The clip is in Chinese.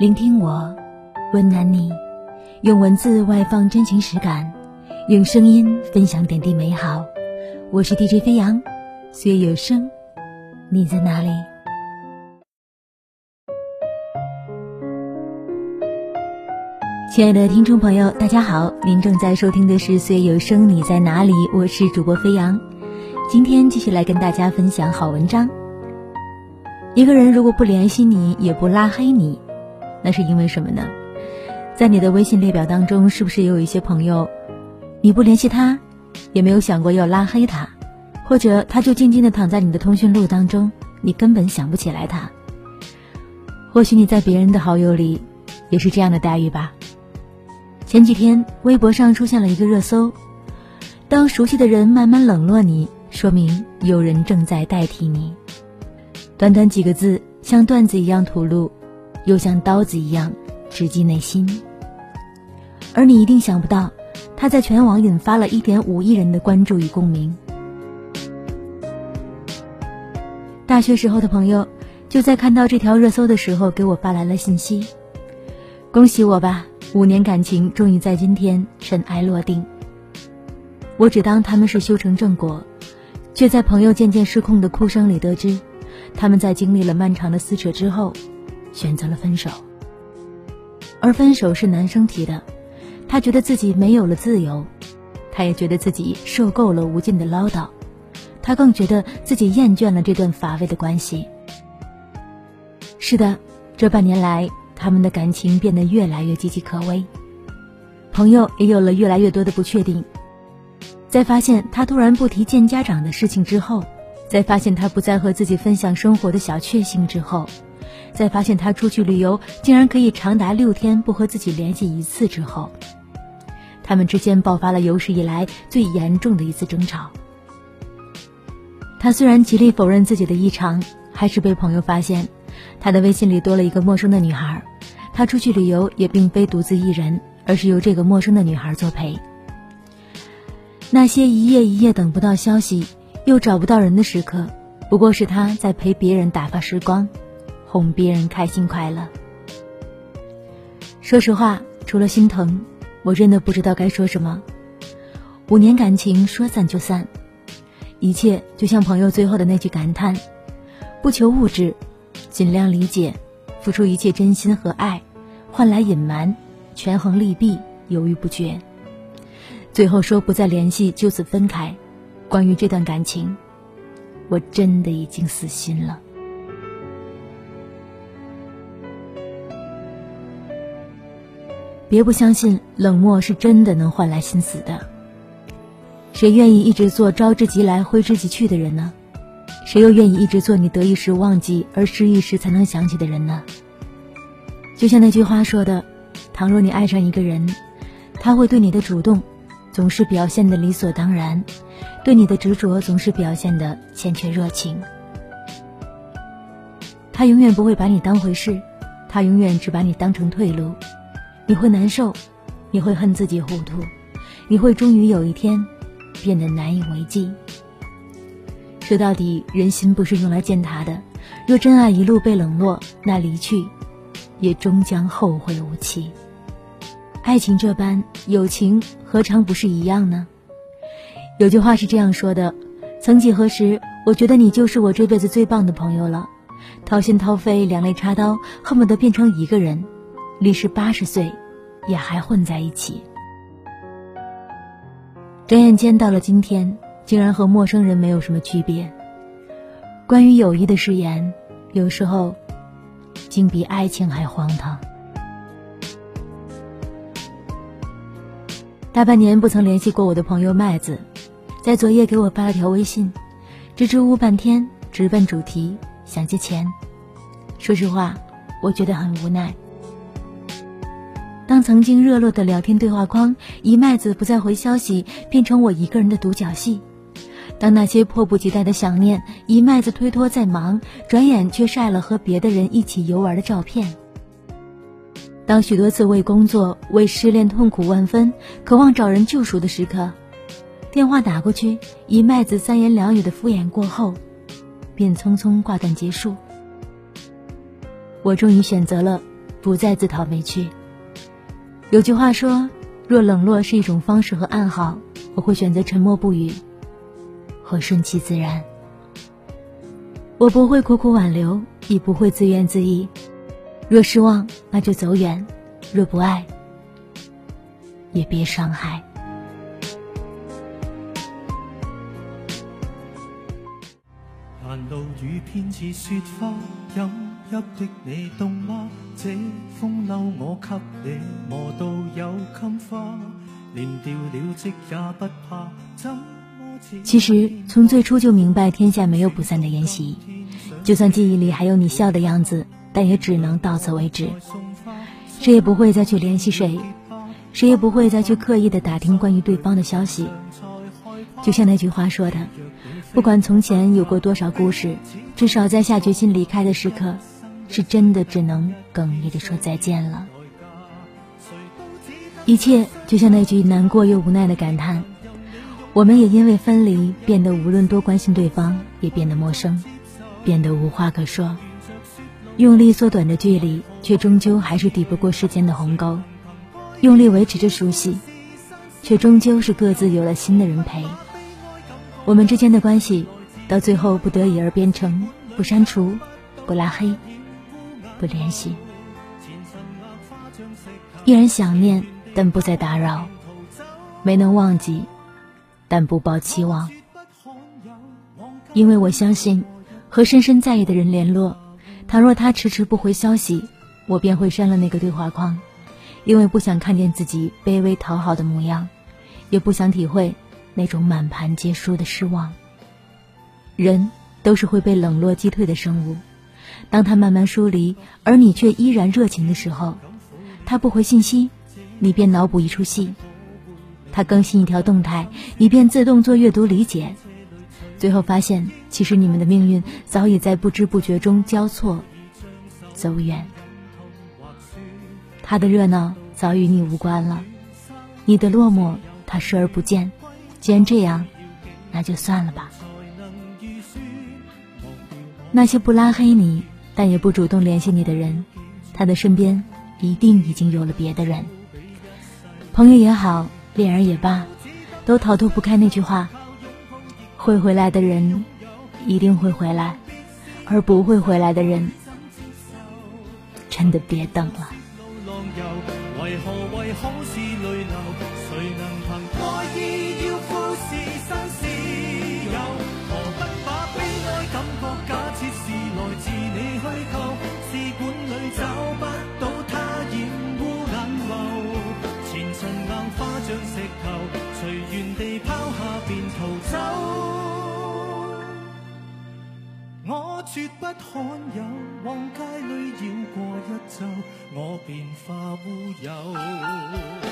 聆听我，温暖你，用文字外放真情实感，用声音分享点滴美好。我是 DJ 飞扬，岁月有声，你在哪里？亲爱的听众朋友，大家好，您正在收听的是《岁月有声》，你在哪里？我是主播飞扬，今天继续来跟大家分享好文章。一个人如果不联系你，也不拉黑你。那是因为什么呢？在你的微信列表当中，是不是也有一些朋友，你不联系他，也没有想过要拉黑他，或者他就静静的躺在你的通讯录当中，你根本想不起来他。或许你在别人的好友里，也是这样的待遇吧。前几天微博上出现了一个热搜：当熟悉的人慢慢冷落你，说明有人正在代替你。短短几个字，像段子一样吐露。又像刀子一样直击内心，而你一定想不到，他在全网引发了一点五亿人的关注与共鸣。大学时候的朋友，就在看到这条热搜的时候，给我发来了信息：“恭喜我吧，五年感情终于在今天尘埃落定。”我只当他们是修成正果，却在朋友渐渐失控的哭声里得知，他们在经历了漫长的撕扯之后。选择了分手，而分手是男生提的，他觉得自己没有了自由，他也觉得自己受够了无尽的唠叨，他更觉得自己厌倦了这段乏味的关系。是的，这半年来，他们的感情变得越来越岌岌可危，朋友也有了越来越多的不确定。在发现他突然不提见家长的事情之后，在发现他不再和自己分享生活的小确幸之后。在发现他出去旅游竟然可以长达六天不和自己联系一次之后，他们之间爆发了有史以来最严重的一次争吵。他虽然极力否认自己的异常，还是被朋友发现，他的微信里多了一个陌生的女孩。他出去旅游也并非独自一人，而是由这个陌生的女孩作陪。那些一夜一夜等不到消息，又找不到人的时刻，不过是他在陪别人打发时光。哄别人开心快乐。说实话，除了心疼，我真的不知道该说什么。五年感情说散就散，一切就像朋友最后的那句感叹：不求物质，尽量理解，付出一切真心和爱，换来隐瞒，权衡利弊，犹豫不决。最后说不再联系，就此分开。关于这段感情，我真的已经死心了。别不相信冷漠是真的能换来心死的。谁愿意一直做招之即来挥之即去的人呢？谁又愿意一直做你得意时忘记而失意时才能想起的人呢？就像那句话说的：“倘若你爱上一个人，他会对你的主动总是表现的理所当然，对你的执着总是表现的欠缺热情。他永远不会把你当回事，他永远只把你当成退路。”你会难受，你会恨自己糊涂，你会终于有一天变得难以为继。说到底，人心不是用来践踏的。若真爱一路被冷落，那离去也终将后会无期。爱情这般，友情何尝不是一样呢？有句话是这样说的：曾几何时，我觉得你就是我这辈子最棒的朋友了，掏心掏肺，两肋插刀，恨不得变成一个人。历时八十岁，也还混在一起。转眼间到了今天，竟然和陌生人没有什么区别。关于友谊的誓言，有时候，竟比爱情还荒唐。大半年不曾联系过我的朋友麦子，在昨夜给我发了条微信，支支吾吾半天，直奔主题，想借钱。说实话，我觉得很无奈。当曾经热络的聊天对话框一麦子不再回消息，变成我一个人的独角戏；当那些迫不及待的想念一麦子推脱在忙，转眼却晒了和别的人一起游玩的照片；当许多次为工作、为失恋痛苦万分，渴望找人救赎的时刻，电话打过去，一麦子三言两语的敷衍过后，便匆匆挂断结束。我终于选择了不再自讨没趣。有句话说，若冷落是一种方式和暗号，我会选择沉默不语，或顺其自然。我不会苦苦挽留，也不会自怨自艾。若失望，那就走远；若不爱，也别伤害。其实从最初就明白，天下没有不散的宴席。就算记忆里还有你笑的样子，但也只能到此为止。谁也不会再去联系谁，谁也不会再去刻意的打听关于对方的消息。就像那句话说的。不管从前有过多少故事，至少在下决心离开的时刻，是真的只能哽咽的说再见了。一切就像那句难过又无奈的感叹，我们也因为分离变得无论多关心对方，也变得陌生，变得无话可说。用力缩短着距离，却终究还是抵不过时间的鸿沟；用力维持着熟悉，却终究是各自有了新的人陪。我们之间的关系，到最后不得已而变成不删除、不拉黑、不联系，依然想念，但不再打扰；没能忘记，但不抱期望。因为我相信，和深深在意的人联络，倘若他迟迟不回消息，我便会删了那个对话框，因为不想看见自己卑微讨好的模样，也不想体会。那种满盘皆输的失望。人都是会被冷落击退的生物，当他慢慢疏离，而你却依然热情的时候，他不回信息，你便脑补一出戏；他更新一条动态，你便自动做阅读理解。最后发现，其实你们的命运早已在不知不觉中交错走远。他的热闹早与你无关了，你的落寞他视而不见。既然这样，那就算了吧。那些不拉黑你，但也不主动联系你的人，他的身边一定已经有了别的人。朋友也好，恋人也罢，都逃脱不开那句话：会回来的人一定会回来，而不会回来的人，真的别等了。绝不罕有，往街里绕过一周，我便化乌有。